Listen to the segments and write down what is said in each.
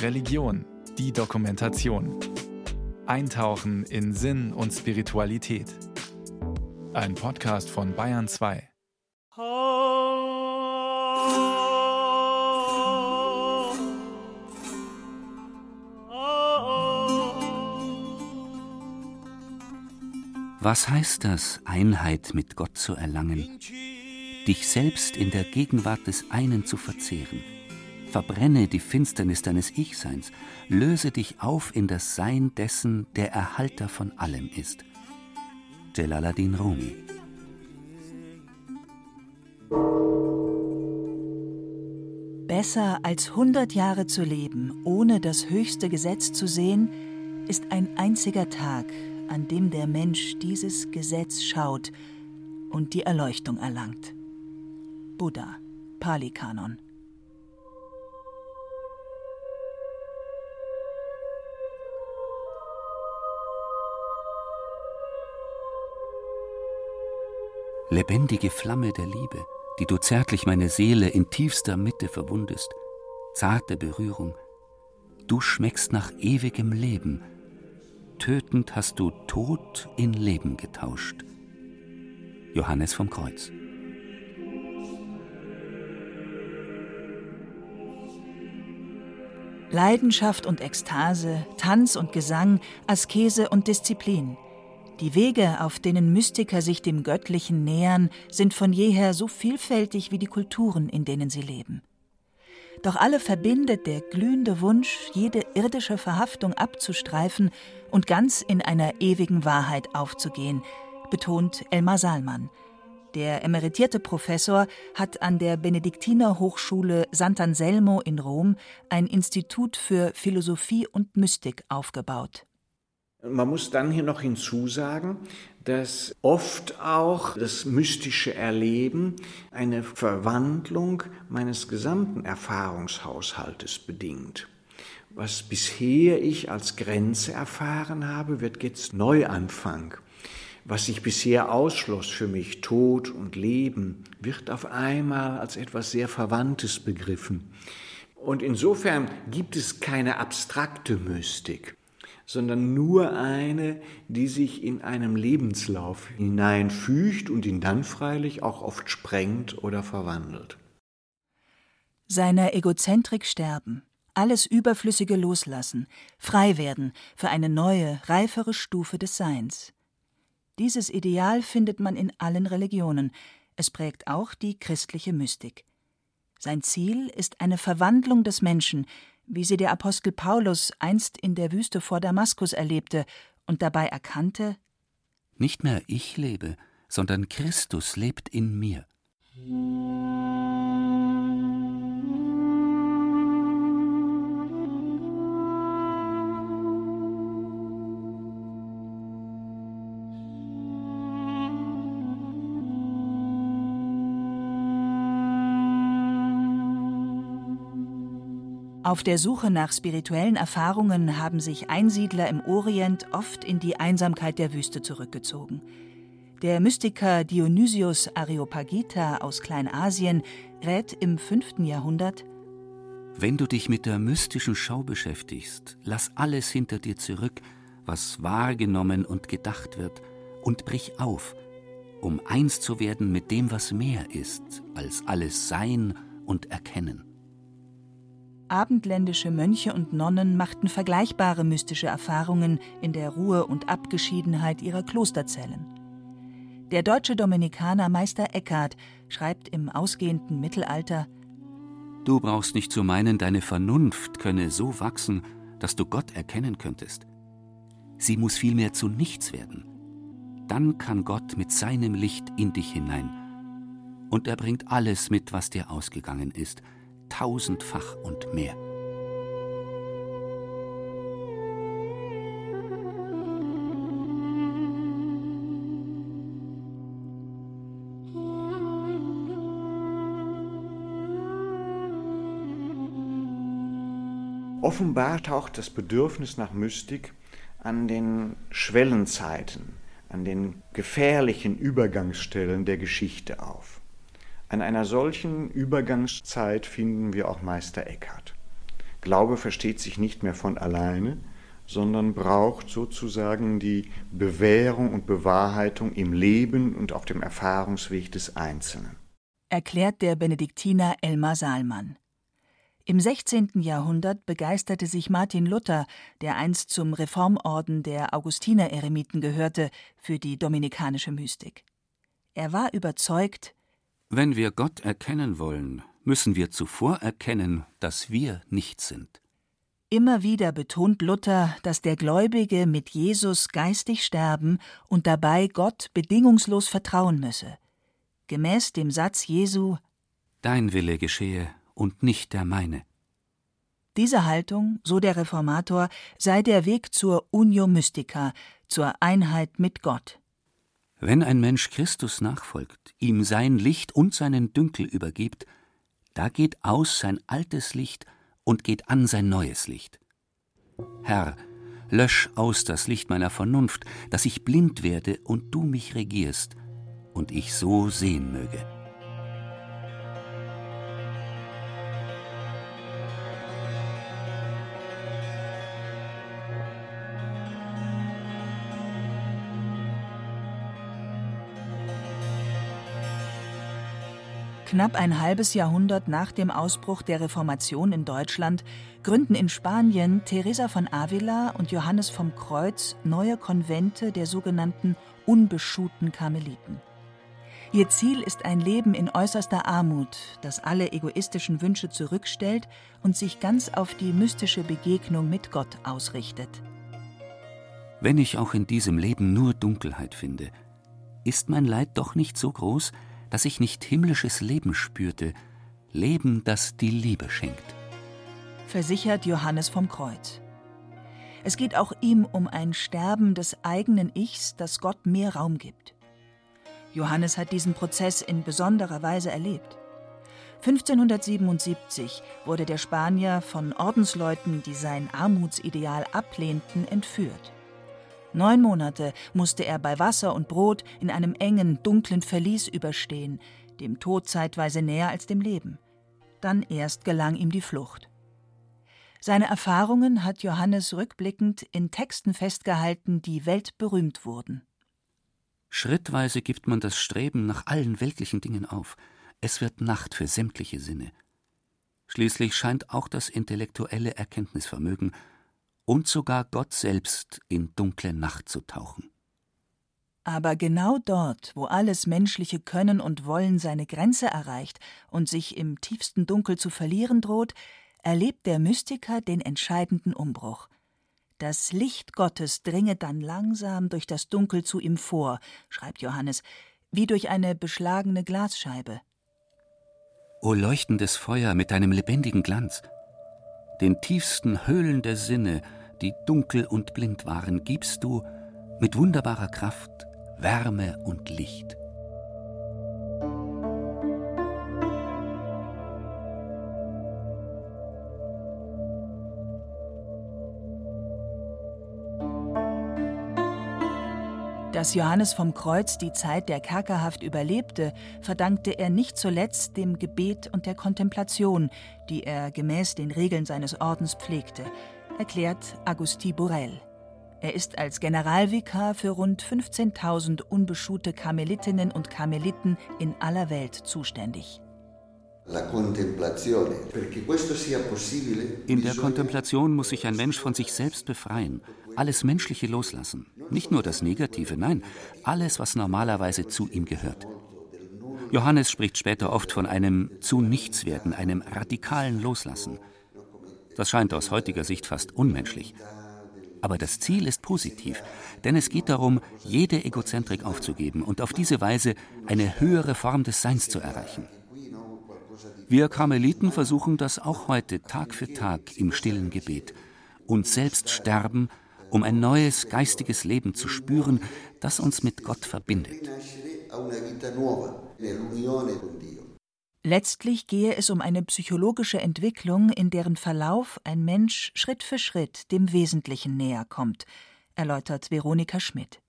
Religion, die Dokumentation. Eintauchen in Sinn und Spiritualität. Ein Podcast von Bayern 2. Was heißt das, Einheit mit Gott zu erlangen? Dich selbst in der Gegenwart des einen zu verzehren. Verbrenne die Finsternis deines Ich-Seins, löse dich auf in das Sein dessen, der Erhalter von allem ist. Jalaluddin Rumi Besser als hundert Jahre zu leben, ohne das höchste Gesetz zu sehen, ist ein einziger Tag, an dem der Mensch dieses Gesetz schaut und die Erleuchtung erlangt. Buddha, Pali-Kanon. Lebendige Flamme der Liebe, die du zärtlich meine Seele in tiefster Mitte verwundest, zarte Berührung, du schmeckst nach ewigem Leben, tötend hast du Tod in Leben getauscht. Johannes vom Kreuz. Leidenschaft und Ekstase, Tanz und Gesang, Askese und Disziplin. Die Wege, auf denen Mystiker sich dem Göttlichen nähern, sind von jeher so vielfältig wie die Kulturen, in denen sie leben. Doch alle verbindet der glühende Wunsch, jede irdische Verhaftung abzustreifen und ganz in einer ewigen Wahrheit aufzugehen, betont Elmar Salman. Der emeritierte Professor hat an der Benediktiner Hochschule Sant'Anselmo in Rom ein Institut für Philosophie und Mystik aufgebaut. Man muss dann hier noch hinzusagen, dass oft auch das mystische Erleben eine Verwandlung meines gesamten Erfahrungshaushaltes bedingt. Was bisher ich als Grenze erfahren habe, wird jetzt Neuanfang. Was sich bisher ausschloss für mich, Tod und Leben, wird auf einmal als etwas sehr Verwandtes begriffen. Und insofern gibt es keine abstrakte Mystik sondern nur eine, die sich in einem Lebenslauf hineinfügt und ihn dann freilich auch oft sprengt oder verwandelt. Seiner Egozentrik sterben, alles Überflüssige loslassen, frei werden für eine neue, reifere Stufe des Seins. Dieses Ideal findet man in allen Religionen, es prägt auch die christliche Mystik. Sein Ziel ist eine Verwandlung des Menschen wie sie der Apostel Paulus einst in der Wüste vor Damaskus erlebte und dabei erkannte Nicht mehr ich lebe, sondern Christus lebt in mir. Auf der Suche nach spirituellen Erfahrungen haben sich Einsiedler im Orient oft in die Einsamkeit der Wüste zurückgezogen. Der Mystiker Dionysius Areopagita aus Kleinasien rät im 5. Jahrhundert Wenn du dich mit der mystischen Schau beschäftigst, lass alles hinter dir zurück, was wahrgenommen und gedacht wird, und brich auf, um eins zu werden mit dem, was mehr ist als alles Sein und Erkennen. Abendländische Mönche und Nonnen machten vergleichbare mystische Erfahrungen in der Ruhe und Abgeschiedenheit ihrer Klosterzellen. Der deutsche Dominikaner Meister Eckhart schreibt im ausgehenden Mittelalter Du brauchst nicht zu meinen, deine Vernunft könne so wachsen, dass du Gott erkennen könntest. Sie muss vielmehr zu nichts werden. Dann kann Gott mit seinem Licht in dich hinein. Und er bringt alles mit, was dir ausgegangen ist, tausendfach und mehr. Offenbar taucht das Bedürfnis nach Mystik an den Schwellenzeiten, an den gefährlichen Übergangsstellen der Geschichte auf. An einer solchen Übergangszeit finden wir auch Meister Eckhart. Glaube versteht sich nicht mehr von alleine, sondern braucht sozusagen die Bewährung und Bewahrheitung im Leben und auf dem Erfahrungsweg des Einzelnen. Erklärt der Benediktiner Elmar Saalmann. Im 16. Jahrhundert begeisterte sich Martin Luther, der einst zum Reformorden der Augustiner-Eremiten gehörte, für die dominikanische Mystik. Er war überzeugt, wenn wir Gott erkennen wollen, müssen wir zuvor erkennen, dass wir nichts sind. Immer wieder betont Luther, dass der Gläubige mit Jesus geistig sterben und dabei Gott bedingungslos vertrauen müsse. Gemäß dem Satz Jesu Dein Wille geschehe und nicht der meine. Diese Haltung, so der Reformator, sei der Weg zur Unio Mystica, zur Einheit mit Gott. Wenn ein Mensch Christus nachfolgt, ihm sein Licht und seinen Dünkel übergibt, da geht aus sein altes Licht und geht an sein neues Licht. Herr, lösch aus das Licht meiner Vernunft, dass ich blind werde und du mich regierst und ich so sehen möge. Knapp ein halbes Jahrhundert nach dem Ausbruch der Reformation in Deutschland gründen in Spanien Teresa von Avila und Johannes vom Kreuz neue Konvente der sogenannten unbeschuhten Karmeliten. Ihr Ziel ist ein Leben in äußerster Armut, das alle egoistischen Wünsche zurückstellt und sich ganz auf die mystische Begegnung mit Gott ausrichtet. Wenn ich auch in diesem Leben nur Dunkelheit finde, ist mein Leid doch nicht so groß, dass ich nicht himmlisches Leben spürte, Leben, das die Liebe schenkt. Versichert Johannes vom Kreuz. Es geht auch ihm um ein Sterben des eigenen Ichs, das Gott mehr Raum gibt. Johannes hat diesen Prozess in besonderer Weise erlebt. 1577 wurde der Spanier von Ordensleuten, die sein Armutsideal ablehnten, entführt. Neun Monate musste er bei Wasser und Brot in einem engen, dunklen Verlies überstehen, dem Tod zeitweise näher als dem Leben. Dann erst gelang ihm die Flucht. Seine Erfahrungen hat Johannes rückblickend in Texten festgehalten, die weltberühmt wurden. Schrittweise gibt man das Streben nach allen weltlichen Dingen auf. Es wird Nacht für sämtliche Sinne. Schließlich scheint auch das intellektuelle Erkenntnisvermögen und sogar Gott selbst in dunkle Nacht zu tauchen. Aber genau dort, wo alles menschliche Können und Wollen seine Grenze erreicht und sich im tiefsten Dunkel zu verlieren droht, erlebt der Mystiker den entscheidenden Umbruch. Das Licht Gottes dringe dann langsam durch das Dunkel zu ihm vor, schreibt Johannes, wie durch eine beschlagene Glasscheibe. O leuchtendes Feuer mit deinem lebendigen Glanz, den tiefsten Höhlen der Sinne, die dunkel und blind waren, gibst du mit wunderbarer Kraft Wärme und Licht. Dass Johannes vom Kreuz die Zeit der Kerkerhaft überlebte, verdankte er nicht zuletzt dem Gebet und der Kontemplation, die er gemäß den Regeln seines Ordens pflegte, erklärt Agustin Borel. Er ist als Generalvikar für rund 15.000 unbeschuhte Karmelitinnen und Karmeliten in aller Welt zuständig. In der Kontemplation muss sich ein Mensch von sich selbst befreien, alles Menschliche loslassen. Nicht nur das Negative, nein, alles, was normalerweise zu ihm gehört. Johannes spricht später oft von einem zu nichts werden, einem radikalen Loslassen. Das scheint aus heutiger Sicht fast unmenschlich. Aber das Ziel ist positiv, denn es geht darum, jede Egozentrik aufzugeben und auf diese Weise eine höhere Form des Seins zu erreichen. Wir Karmeliten versuchen das auch heute Tag für Tag im stillen Gebet. Uns selbst sterben, um ein neues geistiges Leben zu spüren, das uns mit Gott verbindet. Letztlich gehe es um eine psychologische Entwicklung, in deren Verlauf ein Mensch Schritt für Schritt dem Wesentlichen näher kommt, erläutert Veronika Schmidt.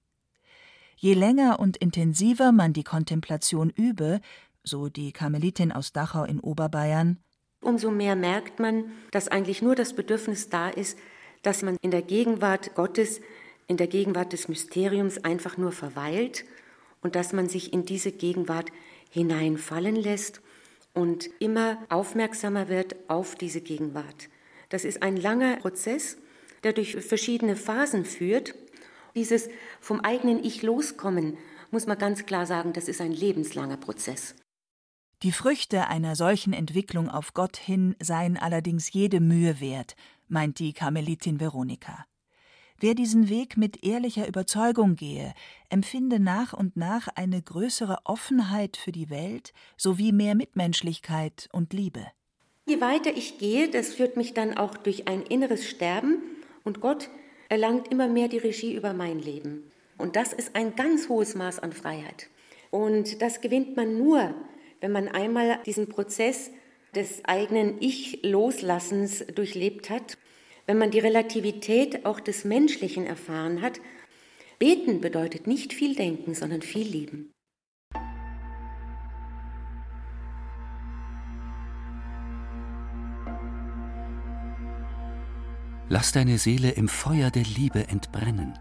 Je länger und intensiver man die Kontemplation übe, so die Karmelitin aus Dachau in Oberbayern, umso mehr merkt man, dass eigentlich nur das Bedürfnis da ist, dass man in der Gegenwart Gottes, in der Gegenwart des Mysteriums einfach nur verweilt und dass man sich in diese Gegenwart hineinfallen lässt und immer aufmerksamer wird auf diese Gegenwart. Das ist ein langer Prozess, der durch verschiedene Phasen führt. Dieses vom eigenen Ich loskommen, muss man ganz klar sagen, das ist ein lebenslanger Prozess. Die Früchte einer solchen Entwicklung auf Gott hin seien allerdings jede Mühe wert, meint die Karmelitin Veronika. Wer diesen Weg mit ehrlicher Überzeugung gehe, empfinde nach und nach eine größere Offenheit für die Welt sowie mehr Mitmenschlichkeit und Liebe. Je weiter ich gehe, das führt mich dann auch durch ein inneres Sterben und Gott erlangt immer mehr die Regie über mein Leben. Und das ist ein ganz hohes Maß an Freiheit. Und das gewinnt man nur, wenn man einmal diesen Prozess des eigenen Ich-Loslassens durchlebt hat, wenn man die Relativität auch des Menschlichen erfahren hat. Beten bedeutet nicht viel denken, sondern viel lieben. Lass deine Seele im Feuer der Liebe entbrennen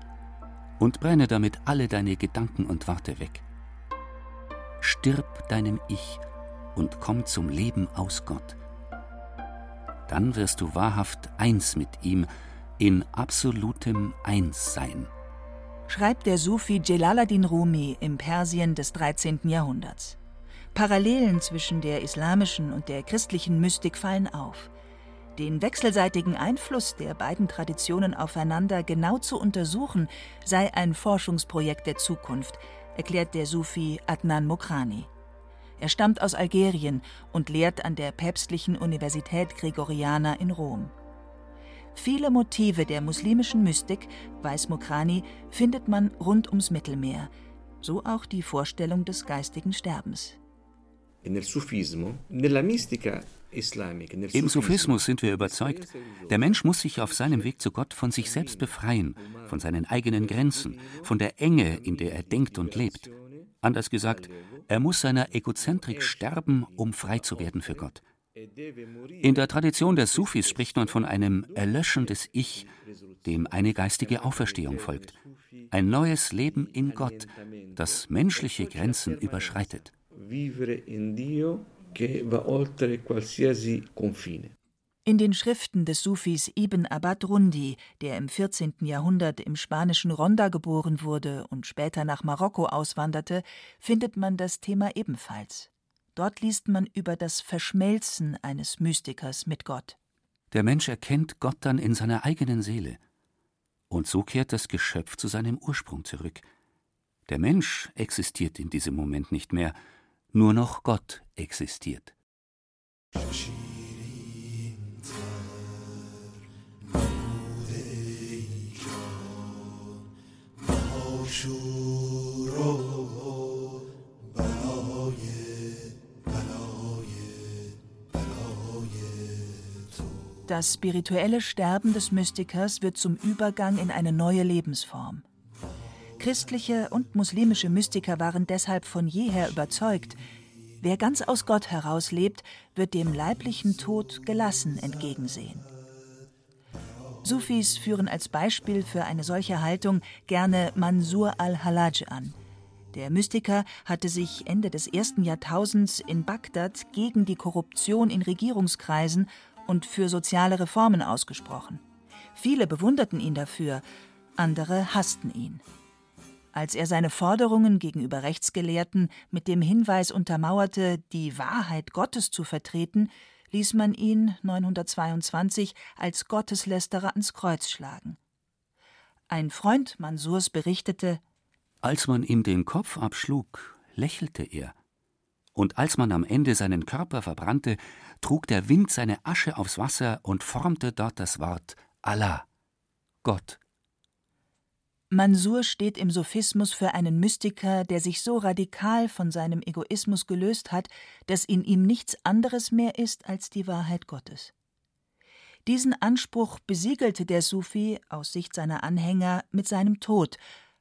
und brenne damit alle deine Gedanken und Worte weg. Stirb deinem Ich und komm zum Leben aus Gott. Dann wirst du wahrhaft eins mit ihm, in absolutem Einssein. Schreibt der Sufi Jalaluddin Rumi im Persien des 13. Jahrhunderts. Parallelen zwischen der islamischen und der christlichen Mystik fallen auf. Den wechselseitigen Einfluss der beiden Traditionen aufeinander genau zu untersuchen, sei ein Forschungsprojekt der Zukunft, erklärt der Sufi Adnan Mokrani. Er stammt aus Algerien und lehrt an der Päpstlichen Universität Gregoriana in Rom. Viele Motive der muslimischen Mystik, weiß Mokrani, findet man rund ums Mittelmeer, so auch die Vorstellung des geistigen Sterbens. Im Sufismus sind wir überzeugt, der Mensch muss sich auf seinem Weg zu Gott von sich selbst befreien, von seinen eigenen Grenzen, von der Enge, in der er denkt und lebt. Anders gesagt, er muss seiner Egozentrik sterben, um frei zu werden für Gott. In der Tradition der Sufis spricht man von einem Erlöschen des Ich, dem eine geistige Auferstehung folgt. Ein neues Leben in Gott, das menschliche Grenzen überschreitet. Vivere in Dio che va oltre qualsiasi confine. In den Schriften des Sufis Ibn Abad Rundi, der im 14. Jahrhundert im spanischen Ronda geboren wurde und später nach Marokko auswanderte, findet man das Thema ebenfalls. Dort liest man über das Verschmelzen eines Mystikers mit Gott. Der Mensch erkennt Gott dann in seiner eigenen Seele. Und so kehrt das Geschöpf zu seinem Ursprung zurück. Der Mensch existiert in diesem Moment nicht mehr, nur noch Gott existiert. Das spirituelle Sterben des Mystikers wird zum Übergang in eine neue Lebensform. Christliche und muslimische Mystiker waren deshalb von jeher überzeugt, wer ganz aus Gott heraus lebt, wird dem leiblichen Tod gelassen entgegensehen. Sufis führen als Beispiel für eine solche Haltung gerne Mansur al-Halaj an. Der Mystiker hatte sich Ende des ersten Jahrtausends in Bagdad gegen die Korruption in Regierungskreisen und für soziale Reformen ausgesprochen. Viele bewunderten ihn dafür, andere hassten ihn. Als er seine Forderungen gegenüber Rechtsgelehrten mit dem Hinweis untermauerte, die Wahrheit Gottes zu vertreten, ließ man ihn 922 als Gotteslästerer ans Kreuz schlagen. Ein Freund Mansurs berichtete, als man ihm den Kopf abschlug, lächelte er, und als man am Ende seinen Körper verbrannte, trug der Wind seine Asche aufs Wasser und formte dort das Wort Allah, Gott. Mansur steht im Sophismus für einen Mystiker, der sich so radikal von seinem Egoismus gelöst hat, dass in ihm nichts anderes mehr ist als die Wahrheit Gottes. Diesen Anspruch besiegelte der Sufi aus Sicht seiner Anhänger mit seinem Tod,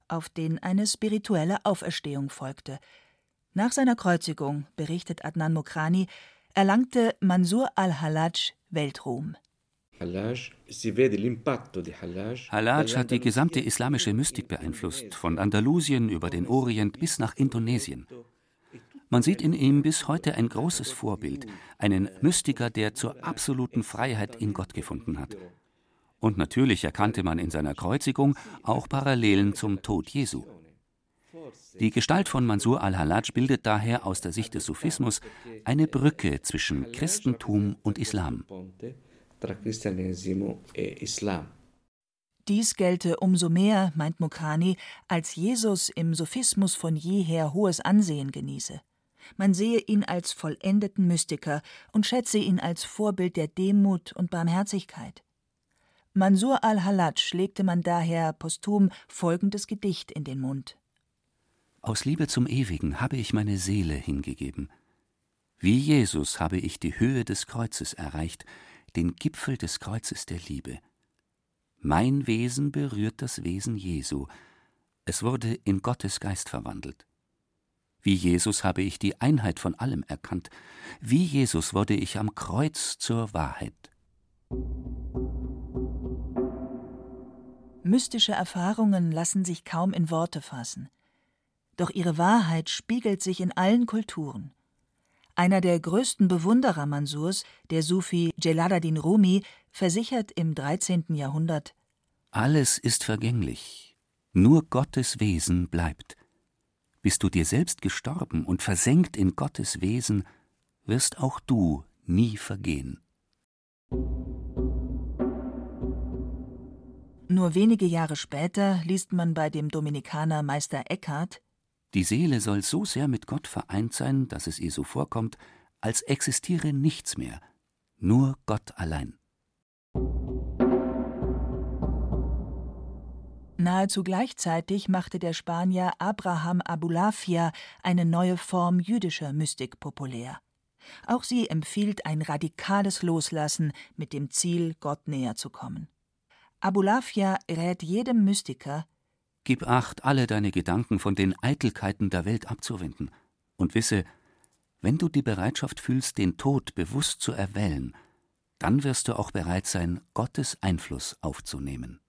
auf den eine spirituelle Auferstehung folgte. Nach seiner Kreuzigung, berichtet Adnan Mokrani, erlangte Mansur al-Hallaj Weltruhm. Hallaj hat die gesamte islamische Mystik beeinflusst, von Andalusien über den Orient bis nach Indonesien. Man sieht in ihm bis heute ein großes Vorbild, einen Mystiker, der zur absoluten Freiheit in Gott gefunden hat. Und natürlich erkannte man in seiner Kreuzigung auch Parallelen zum Tod Jesu. Die Gestalt von Mansur al-Hallaj bildet daher aus der Sicht des Sufismus eine Brücke zwischen Christentum und Islam. Dies gelte umso mehr, meint Mokrani, als Jesus im Sufismus von jeher hohes Ansehen genieße. Man sehe ihn als vollendeten Mystiker und schätze ihn als Vorbild der Demut und Barmherzigkeit. Mansur al-Hallaj legte man daher posthum folgendes Gedicht in den Mund. Aus Liebe zum Ewigen habe ich meine Seele hingegeben. Wie Jesus habe ich die Höhe des Kreuzes erreicht, den Gipfel des Kreuzes der Liebe. Mein Wesen berührt das Wesen Jesu, es wurde in Gottes Geist verwandelt. Wie Jesus habe ich die Einheit von allem erkannt, wie Jesus wurde ich am Kreuz zur Wahrheit. Mystische Erfahrungen lassen sich kaum in Worte fassen. Doch ihre Wahrheit spiegelt sich in allen Kulturen. Einer der größten Bewunderer Mansurs, der Sufi Jelaluddin Rumi, versichert im 13. Jahrhundert: Alles ist vergänglich, nur Gottes Wesen bleibt. Bist du dir selbst gestorben und versenkt in Gottes Wesen, wirst auch du nie vergehen. Nur wenige Jahre später liest man bei dem Dominikaner Meister Eckhart Die Seele soll so sehr mit Gott vereint sein, dass es ihr so vorkommt, als existiere nichts mehr, nur Gott allein. Nahezu gleichzeitig machte der Spanier Abraham Abulafia eine neue Form jüdischer Mystik populär. Auch sie empfiehlt ein radikales Loslassen mit dem Ziel, Gott näher zu kommen. Abulafia rät jedem Mystiker, Gib acht, alle deine Gedanken von den Eitelkeiten der Welt abzuwenden und wisse, wenn du die Bereitschaft fühlst, den Tod bewusst zu erwählen, dann wirst du auch bereit sein, Gottes Einfluss aufzunehmen.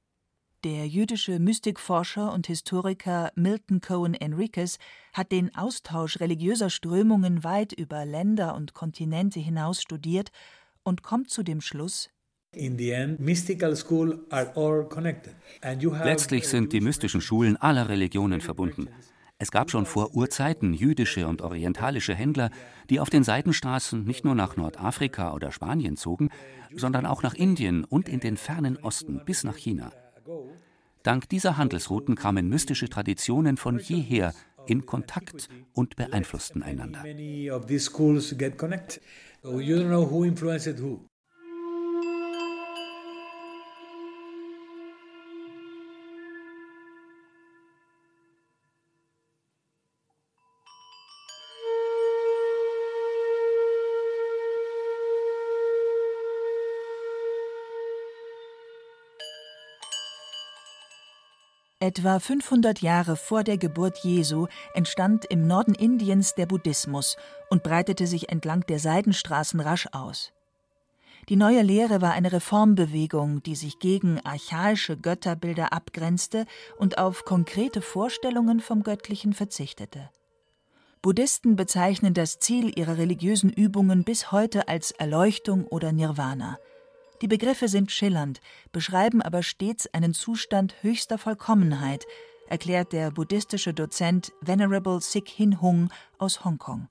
Der jüdische Mystikforscher und Historiker Milton Cohen Enriquez hat den Austausch religiöser Strömungen weit über Länder und Kontinente hinaus studiert und kommt zu dem Schluss, Letztlich sind die mystischen Schulen aller Religionen verbunden. Es gab schon vor Urzeiten jüdische und orientalische Händler, die auf den Seitenstraßen nicht nur nach Nordafrika oder Spanien zogen, sondern auch nach Indien und in den fernen Osten bis nach China. Dank dieser Handelsrouten kamen mystische Traditionen von jeher in Kontakt und beeinflussten einander. Etwa 500 Jahre vor der Geburt Jesu entstand im Norden Indiens der Buddhismus und breitete sich entlang der Seidenstraßen rasch aus. Die neue Lehre war eine Reformbewegung, die sich gegen archaische Götterbilder abgrenzte und auf konkrete Vorstellungen vom Göttlichen verzichtete. Buddhisten bezeichnen das Ziel ihrer religiösen Übungen bis heute als Erleuchtung oder Nirvana – die Begriffe sind schillernd, beschreiben aber stets einen Zustand höchster Vollkommenheit, erklärt der buddhistische Dozent Venerable Sik Hin Hung aus Hongkong.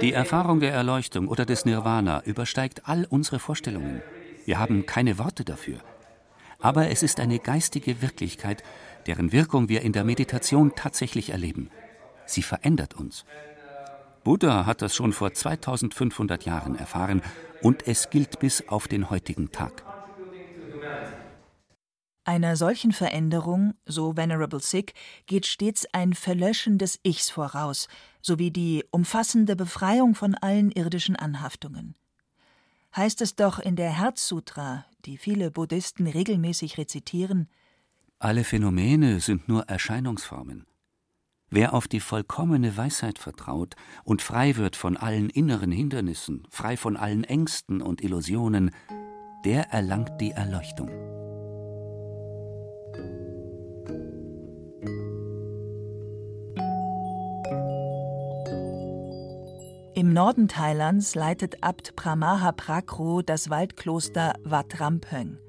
Die Erfahrung der Erleuchtung oder des Nirvana übersteigt all unsere Vorstellungen. Wir haben keine Worte dafür. Aber es ist eine geistige Wirklichkeit, deren Wirkung wir in der Meditation tatsächlich erleben. Sie verändert uns. Buddha hat das schon vor 2500 Jahren erfahren und es gilt bis auf den heutigen Tag. Einer solchen Veränderung, so Venerable Sikh, geht stets ein Verlöschen des Ichs voraus, sowie die umfassende Befreiung von allen irdischen Anhaftungen. Heißt es doch in der Herzsutra, die viele Buddhisten regelmäßig rezitieren, alle Phänomene sind nur Erscheinungsformen. Wer auf die vollkommene Weisheit vertraut und frei wird von allen inneren Hindernissen, frei von allen Ängsten und Illusionen, der erlangt die Erleuchtung. Im Norden Thailands leitet Abt Pramaha Prakro das Waldkloster Wat Rampöng.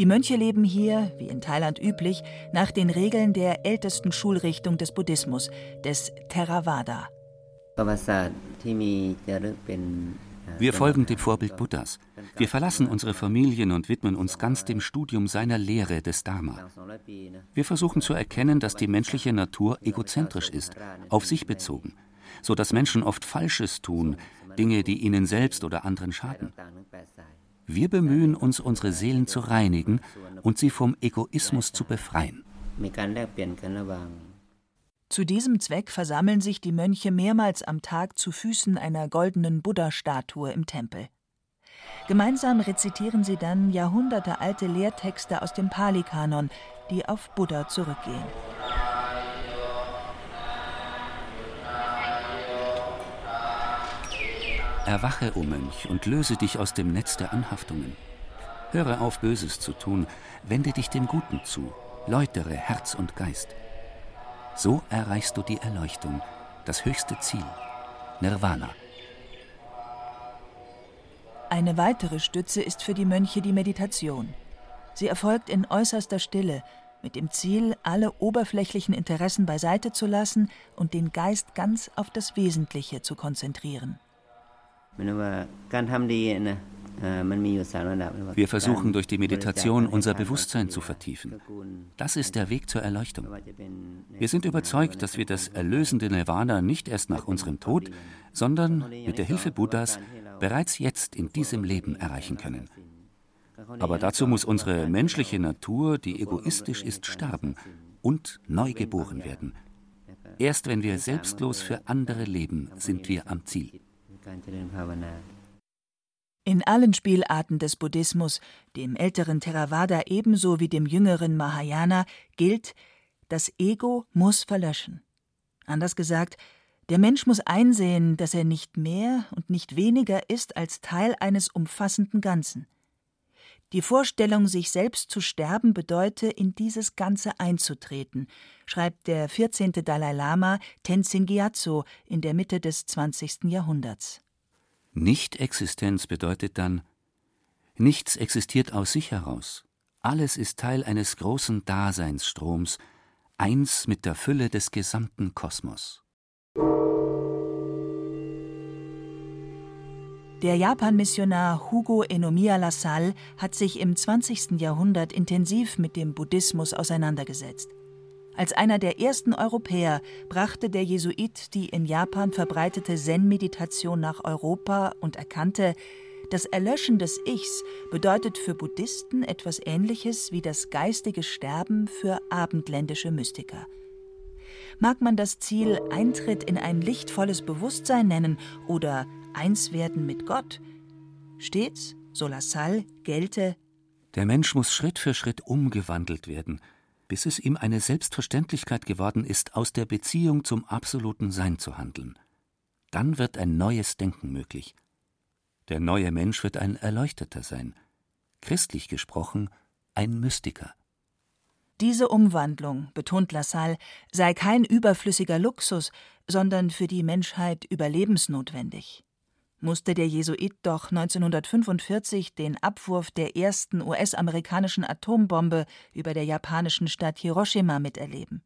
Die Mönche leben hier, wie in Thailand üblich, nach den Regeln der ältesten Schulrichtung des Buddhismus, des Theravada. Wir folgen dem Vorbild Buddhas. Wir verlassen unsere Familien und widmen uns ganz dem Studium seiner Lehre des Dharma. Wir versuchen zu erkennen, dass die menschliche Natur egozentrisch ist, auf sich bezogen, so dass Menschen oft Falsches tun, Dinge, die ihnen selbst oder anderen schaden. Wir bemühen uns, unsere Seelen zu reinigen und sie vom Egoismus zu befreien. Zu diesem Zweck versammeln sich die Mönche mehrmals am Tag zu Füßen einer goldenen Buddha-Statue im Tempel. Gemeinsam rezitieren sie dann jahrhundertealte Lehrtexte aus dem Pali-Kanon, die auf Buddha zurückgehen. Erwache, o oh Mönch, und löse dich aus dem Netz der Anhaftungen. Höre auf, Böses zu tun, wende dich dem Guten zu, läutere Herz und Geist. So erreichst du die Erleuchtung, das höchste Ziel, Nirvana. Eine weitere Stütze ist für die Mönche die Meditation. Sie erfolgt in äußerster Stille, mit dem Ziel, alle oberflächlichen Interessen beiseite zu lassen und den Geist ganz auf das Wesentliche zu konzentrieren. Wir versuchen durch die Meditation unser Bewusstsein zu vertiefen. Das ist der Weg zur Erleuchtung. Wir sind überzeugt, dass wir das erlösende Nirvana nicht erst nach unserem Tod, sondern mit der Hilfe Buddhas bereits jetzt in diesem Leben erreichen können. Aber dazu muss unsere menschliche Natur, die egoistisch ist, sterben und neu geboren werden. Erst wenn wir selbstlos für andere leben, sind wir am Ziel. In allen Spielarten des Buddhismus, dem älteren Theravada ebenso wie dem jüngeren Mahayana, gilt, das Ego muss verlöschen. Anders gesagt, der Mensch muss einsehen, dass er nicht mehr und nicht weniger ist als Teil eines umfassenden Ganzen. Die Vorstellung, sich selbst zu sterben, bedeute, in dieses Ganze einzutreten, schreibt der 14. Dalai Lama Tenzin Gyatso in der Mitte des 20. Jahrhunderts. Nicht-Existenz bedeutet dann, nichts existiert aus sich heraus. Alles ist Teil eines großen Daseinsstroms, eins mit der Fülle des gesamten Kosmos. Der Japan-Missionar Hugo Enomiya Lassalle hat sich im 20. Jahrhundert intensiv mit dem Buddhismus auseinandergesetzt. Als einer der ersten Europäer brachte der Jesuit die in Japan verbreitete Zen-Meditation nach Europa und erkannte, das Erlöschen des Ichs bedeutet für Buddhisten etwas Ähnliches wie das geistige Sterben für abendländische Mystiker. Mag man das Ziel Eintritt in ein lichtvolles Bewusstsein nennen oder Einswerden mit Gott. Stets, so Lassalle, gelte, der Mensch muss Schritt für Schritt umgewandelt werden, bis es ihm eine Selbstverständlichkeit geworden ist, aus der Beziehung zum absoluten Sein zu handeln. Dann wird ein neues Denken möglich. Der neue Mensch wird ein Erleuchteter sein, christlich gesprochen ein Mystiker. Diese Umwandlung, betont Lassalle, sei kein überflüssiger Luxus, sondern für die Menschheit überlebensnotwendig musste der Jesuit doch 1945 den Abwurf der ersten US-amerikanischen Atombombe über der japanischen Stadt Hiroshima miterleben.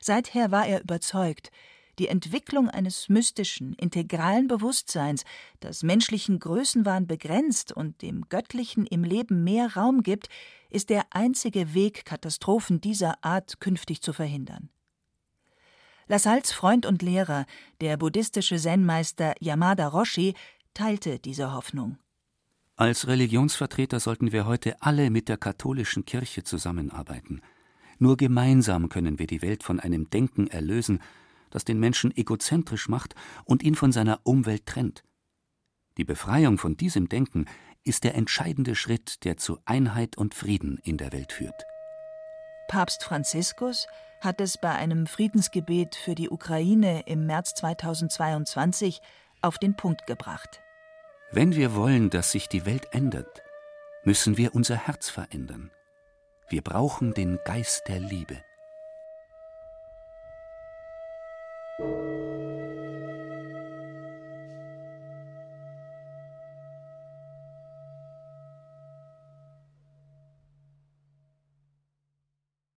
Seither war er überzeugt, die Entwicklung eines mystischen, integralen Bewusstseins, das menschlichen Größenwahn begrenzt und dem Göttlichen im Leben mehr Raum gibt, ist der einzige Weg, Katastrophen dieser Art künftig zu verhindern. Lassalles Freund und Lehrer, der buddhistische Zen-Meister Yamada Roshi, teilte diese Hoffnung. Als Religionsvertreter sollten wir heute alle mit der katholischen Kirche zusammenarbeiten. Nur gemeinsam können wir die Welt von einem Denken erlösen, das den Menschen egozentrisch macht und ihn von seiner Umwelt trennt. Die Befreiung von diesem Denken ist der entscheidende Schritt, der zu Einheit und Frieden in der Welt führt. Papst Franziskus hat es bei einem Friedensgebet für die Ukraine im März 2022 auf den Punkt gebracht. Wenn wir wollen, dass sich die Welt ändert, müssen wir unser Herz verändern. Wir brauchen den Geist der Liebe.